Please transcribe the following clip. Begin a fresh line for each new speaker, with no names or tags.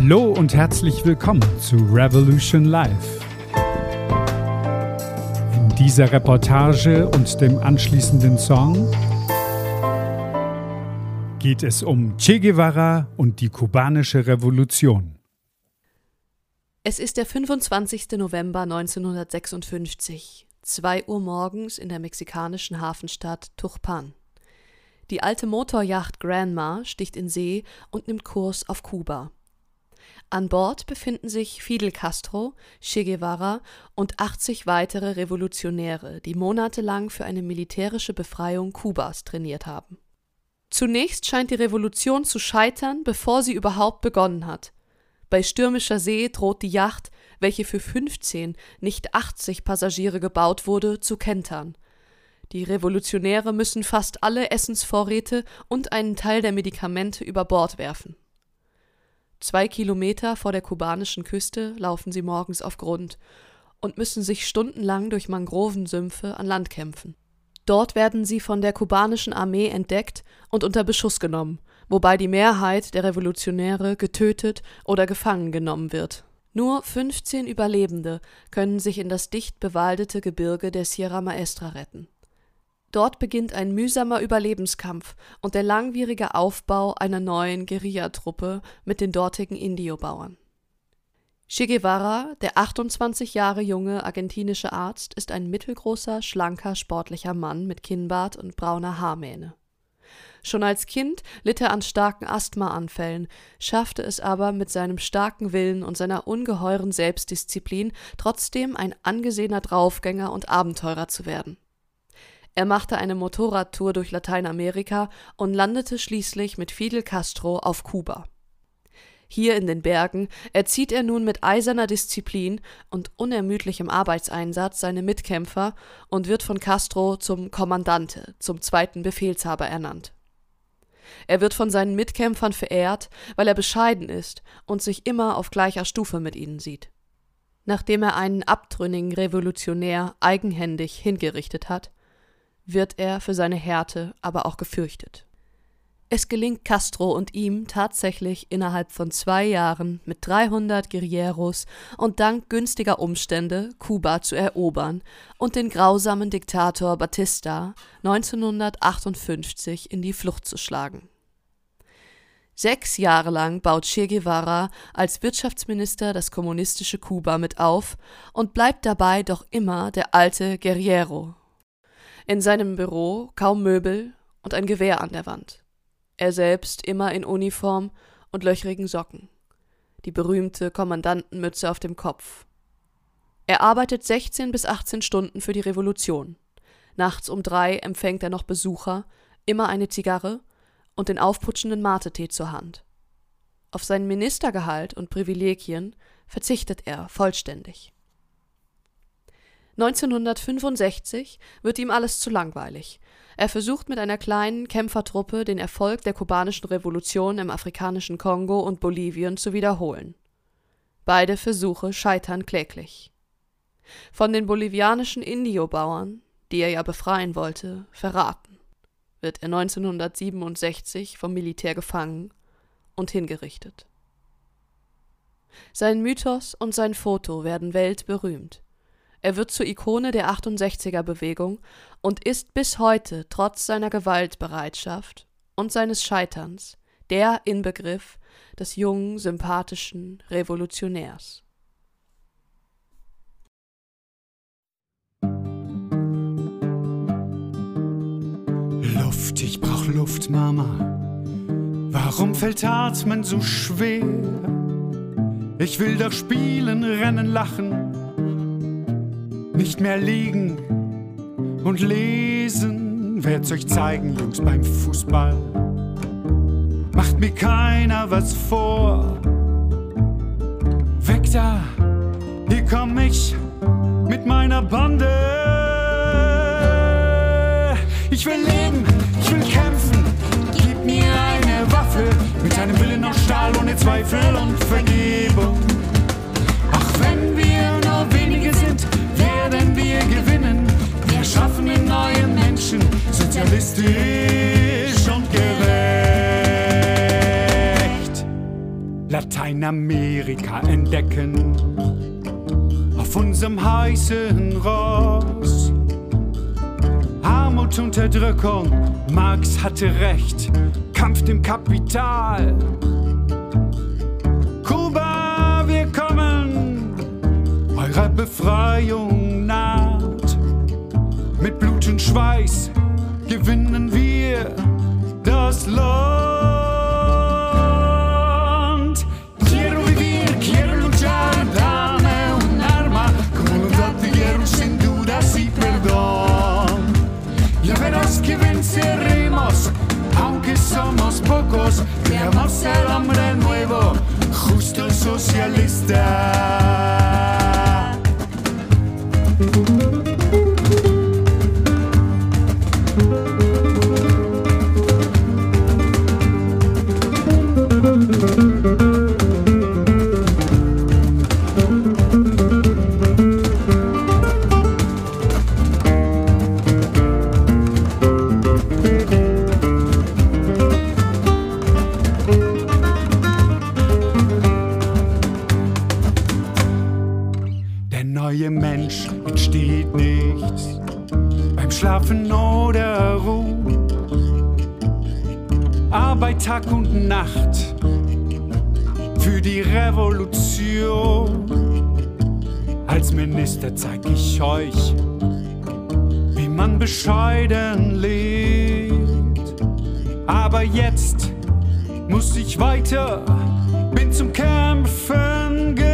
Hallo und herzlich willkommen zu Revolution Live. In dieser Reportage und dem anschließenden Song geht es um Che Guevara und die kubanische Revolution.
Es ist der 25. November 1956, 2 Uhr morgens in der mexikanischen Hafenstadt Turpan. Die alte Motorjacht Granma sticht in See und nimmt Kurs auf Kuba. An Bord befinden sich Fidel Castro, Che Guevara und 80 weitere Revolutionäre, die monatelang für eine militärische Befreiung Kubas trainiert haben. Zunächst scheint die Revolution zu scheitern, bevor sie überhaupt begonnen hat. Bei stürmischer See droht die Yacht, welche für 15, nicht 80 Passagiere gebaut wurde, zu kentern. Die Revolutionäre müssen fast alle Essensvorräte und einen Teil der Medikamente über Bord werfen. Zwei Kilometer vor der kubanischen Küste laufen sie morgens auf Grund und müssen sich stundenlang durch Mangrovensümpfe an Land kämpfen. Dort werden sie von der kubanischen Armee entdeckt und unter Beschuss genommen, wobei die Mehrheit der Revolutionäre getötet oder gefangen genommen wird. Nur 15 Überlebende können sich in das dicht bewaldete Gebirge der Sierra Maestra retten. Dort beginnt ein mühsamer Überlebenskampf und der langwierige Aufbau einer neuen Guerillatruppe mit den dortigen Indiobauern. Che Guevara, der 28 Jahre junge argentinische Arzt, ist ein mittelgroßer, schlanker, sportlicher Mann mit Kinnbart und brauner Haarmähne. Schon als Kind litt er an starken Asthmaanfällen, schaffte es aber mit seinem starken Willen und seiner ungeheuren Selbstdisziplin trotzdem ein angesehener Draufgänger und Abenteurer zu werden. Er machte eine Motorradtour durch Lateinamerika und landete schließlich mit Fidel Castro auf Kuba. Hier in den Bergen erzieht er nun mit eiserner Disziplin und unermüdlichem Arbeitseinsatz seine Mitkämpfer und wird von Castro zum Kommandante, zum zweiten Befehlshaber ernannt. Er wird von seinen Mitkämpfern verehrt, weil er bescheiden ist und sich immer auf gleicher Stufe mit ihnen sieht. Nachdem er einen abtrünnigen Revolutionär eigenhändig hingerichtet hat, wird er für seine Härte aber auch gefürchtet. Es gelingt Castro und ihm tatsächlich innerhalb von zwei Jahren mit 300 Guerilleros und dank günstiger Umstände Kuba zu erobern und den grausamen Diktator Batista 1958 in die Flucht zu schlagen. Sechs Jahre lang baut Che Guevara als Wirtschaftsminister das kommunistische Kuba mit auf und bleibt dabei doch immer der alte Guerriero. In seinem Büro kaum Möbel und ein Gewehr an der Wand er selbst immer in Uniform und löchrigen Socken, die berühmte Kommandantenmütze auf dem Kopf. Er arbeitet 16 bis 18 Stunden für die Revolution. Nachts um drei empfängt er noch Besucher, immer eine Zigarre und den aufputschenden Mate-Tee zur Hand. Auf sein Ministergehalt und Privilegien verzichtet er vollständig. 1965 wird ihm alles zu langweilig. Er versucht mit einer kleinen Kämpfertruppe den Erfolg der kubanischen Revolution im afrikanischen Kongo und Bolivien zu wiederholen. Beide Versuche scheitern kläglich. Von den bolivianischen Indiobauern, die er ja befreien wollte, verraten, wird er 1967 vom Militär gefangen und hingerichtet. Sein Mythos und sein Foto werden weltberühmt. Er wird zur Ikone der 68er Bewegung und ist bis heute trotz seiner Gewaltbereitschaft und seines Scheiterns der Inbegriff des jungen, sympathischen Revolutionärs.
Luft, ich brauch Luft, Mama. Warum fällt Atmen so schwer? Ich will doch spielen, rennen, lachen nicht mehr liegen und lesen. Werd's euch zeigen, Jungs, beim Fußball. Macht mir keiner was vor. Weg da, hier komm ich mit meiner Bande. Ich will leben, ich will kämpfen. Gib mir eine Waffe mit einem Willen aus Stahl ohne Zweifel und Vergebung. Gerecht. Lateinamerika entdecken. Auf unserem heißen Ross. Armut, Unterdrückung, Marx hatte recht. Kampf dem Kapital. Kuba, wir kommen, eurer Befreiung naht. Mit Blut und Schweiß gewinnen wir das Land. Schlafen oder Ruhen. Arbeit Tag und Nacht für die Revolution. Als Minister zeig ich euch, wie man bescheiden lebt. Aber jetzt muss ich weiter, bin zum Kämpfen gekommen.